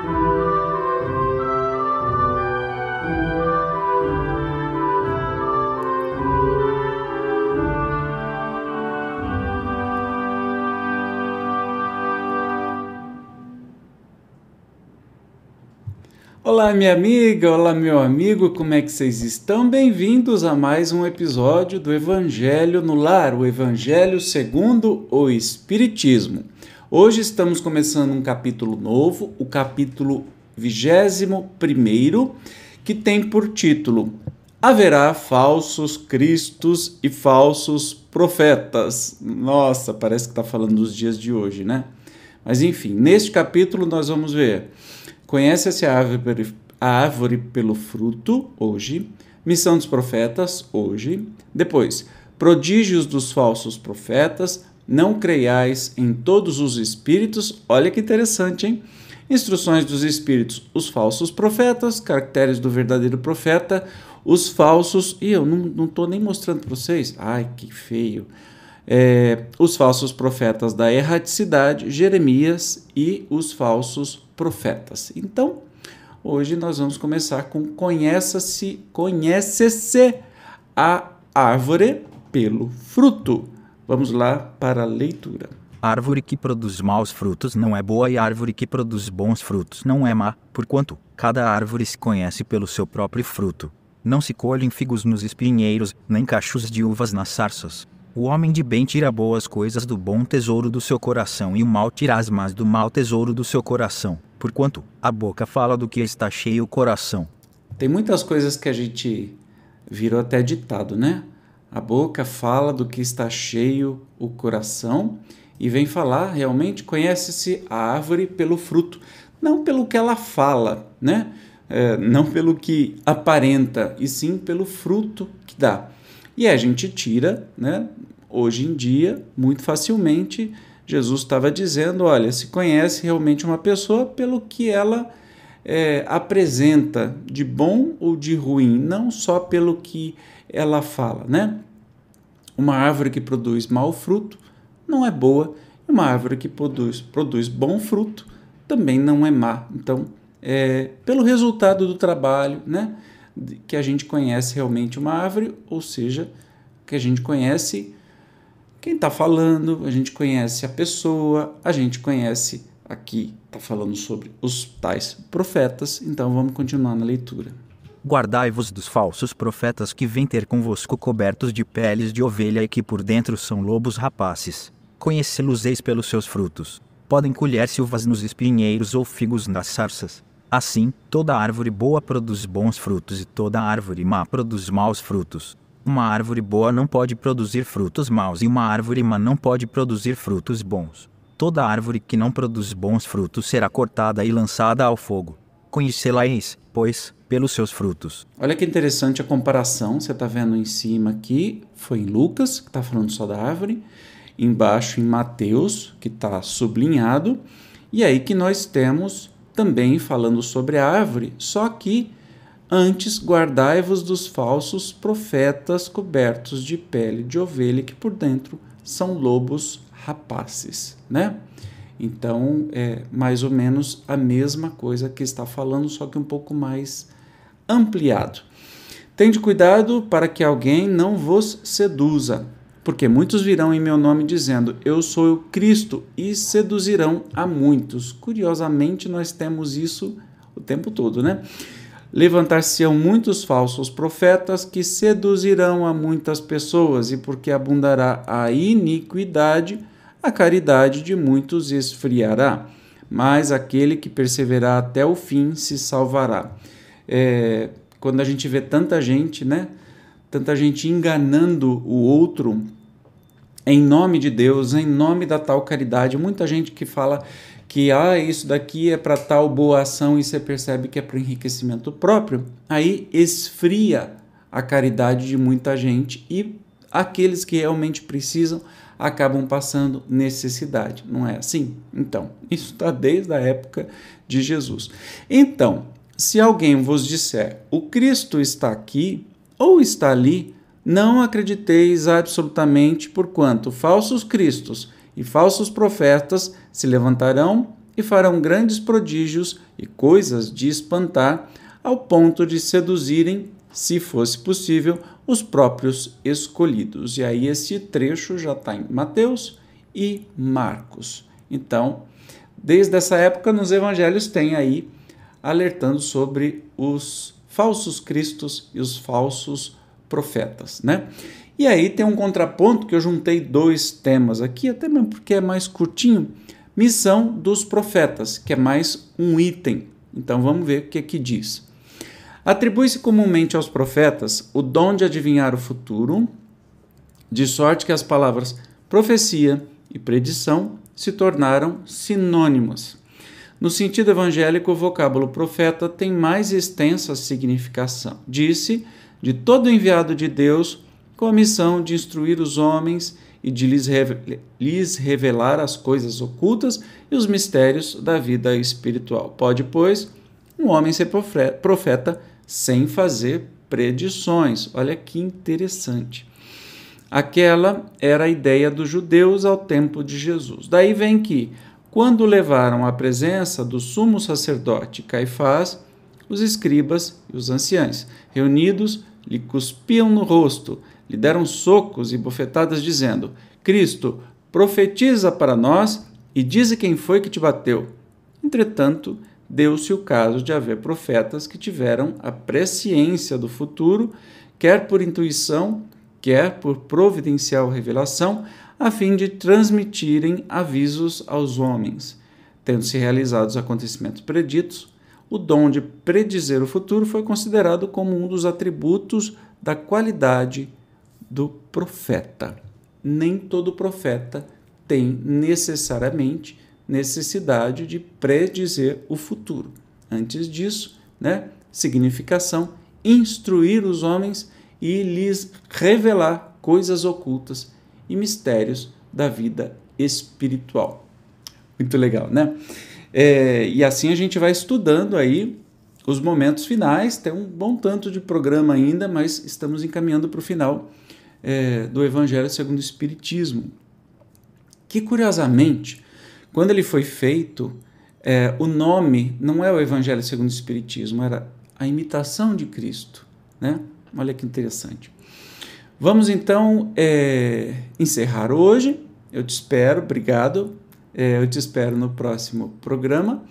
Olá, minha amiga, olá, meu amigo, como é que vocês estão? Bem-vindos a mais um episódio do Evangelho no Lar, o Evangelho segundo o Espiritismo. Hoje estamos começando um capítulo novo, o capítulo 21, que tem por título Haverá falsos cristos e falsos profetas. Nossa, parece que está falando dos dias de hoje, né? Mas enfim, neste capítulo nós vamos ver Conhece-se a árvore, a árvore pelo fruto, hoje. Missão dos profetas, hoje. Depois, prodígios dos falsos profetas. Não creiais em todos os espíritos. Olha que interessante, hein? Instruções dos espíritos, os falsos profetas, caracteres do verdadeiro profeta, os falsos. E eu não estou nem mostrando para vocês. Ai, que feio. É, os falsos profetas da erraticidade, Jeremias e os falsos profetas. Então, hoje nós vamos começar com conheça-se, conhece-se a árvore pelo fruto. Vamos lá para a leitura. Árvore que produz maus frutos não é boa e árvore que produz bons frutos não é má, porquanto cada árvore se conhece pelo seu próprio fruto. Não se colhem figos nos espinheiros, nem cachos de uvas nas sarças. O homem de bem tira boas coisas do bom tesouro do seu coração e o mal tira as más do mau tesouro do seu coração, porquanto a boca fala do que está cheio o coração. Tem muitas coisas que a gente virou até ditado, né? A boca fala do que está cheio o coração e vem falar realmente conhece-se a árvore pelo fruto, não pelo que ela fala, né? É, não pelo que aparenta, e sim pelo fruto que dá. E a gente tira, né? Hoje em dia, muito facilmente, Jesus estava dizendo: olha, se conhece realmente uma pessoa pelo que ela é, apresenta de bom ou de ruim, não só pelo que ela fala, né? Uma árvore que produz mau fruto não é boa, e uma árvore que produz, produz bom fruto também não é má. Então, é, pelo resultado do trabalho, né? que a gente conhece realmente uma árvore, ou seja, que a gente conhece quem está falando, a gente conhece a pessoa, a gente conhece aqui, está falando sobre os tais profetas, então vamos continuar na leitura. Guardai-vos dos falsos profetas que vêm ter convosco cobertos de peles de ovelha e que por dentro são lobos rapaces. Conhecê-los eis pelos seus frutos. Podem colher-se uvas nos espinheiros ou figos nas sarças. Assim, toda árvore boa produz bons frutos e toda árvore má produz maus frutos. Uma árvore boa não pode produzir frutos maus e uma árvore má não pode produzir frutos bons. Toda árvore que não produz bons frutos será cortada e lançada ao fogo. Conhecê-la-eis, pois, pelos seus frutos. Olha que interessante a comparação, você está vendo em cima aqui, foi em Lucas, que está falando só da árvore, embaixo em Mateus, que está sublinhado, e aí que nós temos também falando sobre a árvore, só que antes guardai-vos dos falsos profetas cobertos de pele de ovelha, que por dentro são lobos rapaces, né? Então, é mais ou menos a mesma coisa que está falando, só que um pouco mais ampliado. Tende cuidado para que alguém não vos seduza, porque muitos virão em meu nome dizendo: Eu sou o Cristo, e seduzirão a muitos. Curiosamente, nós temos isso o tempo todo, né? Levantar-se-ão muitos falsos profetas que seduzirão a muitas pessoas, e porque abundará a iniquidade, a caridade de muitos esfriará. Mas aquele que perseverar até o fim se salvará. É, quando a gente vê tanta gente, né? Tanta gente enganando o outro em nome de Deus, em nome da tal caridade. Muita gente que fala que ah, isso daqui é para tal boa ação e você percebe que é para o enriquecimento próprio, aí esfria a caridade de muita gente e aqueles que realmente precisam acabam passando necessidade, não é assim? Então, isso está desde a época de Jesus. Então, se alguém vos disser o Cristo está aqui ou está ali, não acrediteis absolutamente, porquanto falsos cristos e falsos profetas se levantarão e farão grandes prodígios e coisas de espantar, ao ponto de seduzirem, se fosse possível, os próprios escolhidos. E aí esse trecho já está em Mateus e Marcos. Então, desde essa época, nos evangelhos tem aí alertando sobre os falsos cristos e os falsos profetas, né? E aí tem um contraponto que eu juntei dois temas aqui, até mesmo porque é mais curtinho, missão dos profetas, que é mais um item. Então vamos ver o que é que diz. Atribui-se comumente aos profetas o dom de adivinhar o futuro, de sorte que as palavras profecia e predição se tornaram sinônimas. No sentido evangélico, o vocábulo profeta tem mais extensa significação. Disse de todo enviado de Deus com a missão de instruir os homens e de lhes revelar as coisas ocultas e os mistérios da vida espiritual. Pode, pois, um homem ser profeta sem fazer predições. Olha que interessante. Aquela era a ideia dos judeus ao tempo de Jesus. Daí vem que, quando levaram à presença do sumo sacerdote Caifás, os escribas e os anciãos, reunidos, lhe cuspiam no rosto, lhe deram socos e bofetadas, dizendo: Cristo, profetiza para nós e dize quem foi que te bateu. Entretanto, deu-se o caso de haver profetas que tiveram a presciência do futuro, quer por intuição, quer por providencial revelação, a fim de transmitirem avisos aos homens. Tendo-se realizados os acontecimentos preditos, o dom de predizer o futuro foi considerado como um dos atributos da qualidade do profeta. Nem todo profeta tem necessariamente necessidade de predizer o futuro. Antes disso, né, significação instruir os homens e lhes revelar coisas ocultas e mistérios da vida espiritual. Muito legal, né? É, e assim a gente vai estudando aí os momentos finais. Tem um bom tanto de programa ainda, mas estamos encaminhando para o final é, do Evangelho segundo o Espiritismo. Que curiosamente, quando ele foi feito, é, o nome não é o Evangelho segundo o Espiritismo, era a imitação de Cristo. Né? Olha que interessante. Vamos então é, encerrar hoje. Eu te espero, obrigado. É, eu te espero no próximo programa,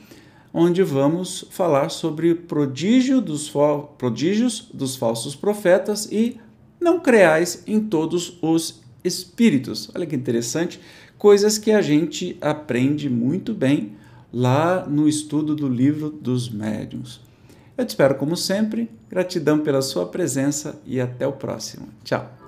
onde vamos falar sobre prodígio dos prodígios dos falsos profetas e não creais em todos os espíritos. Olha que interessante, coisas que a gente aprende muito bem lá no estudo do livro dos médiuns. Eu te espero como sempre, gratidão pela sua presença e até o próximo. Tchau!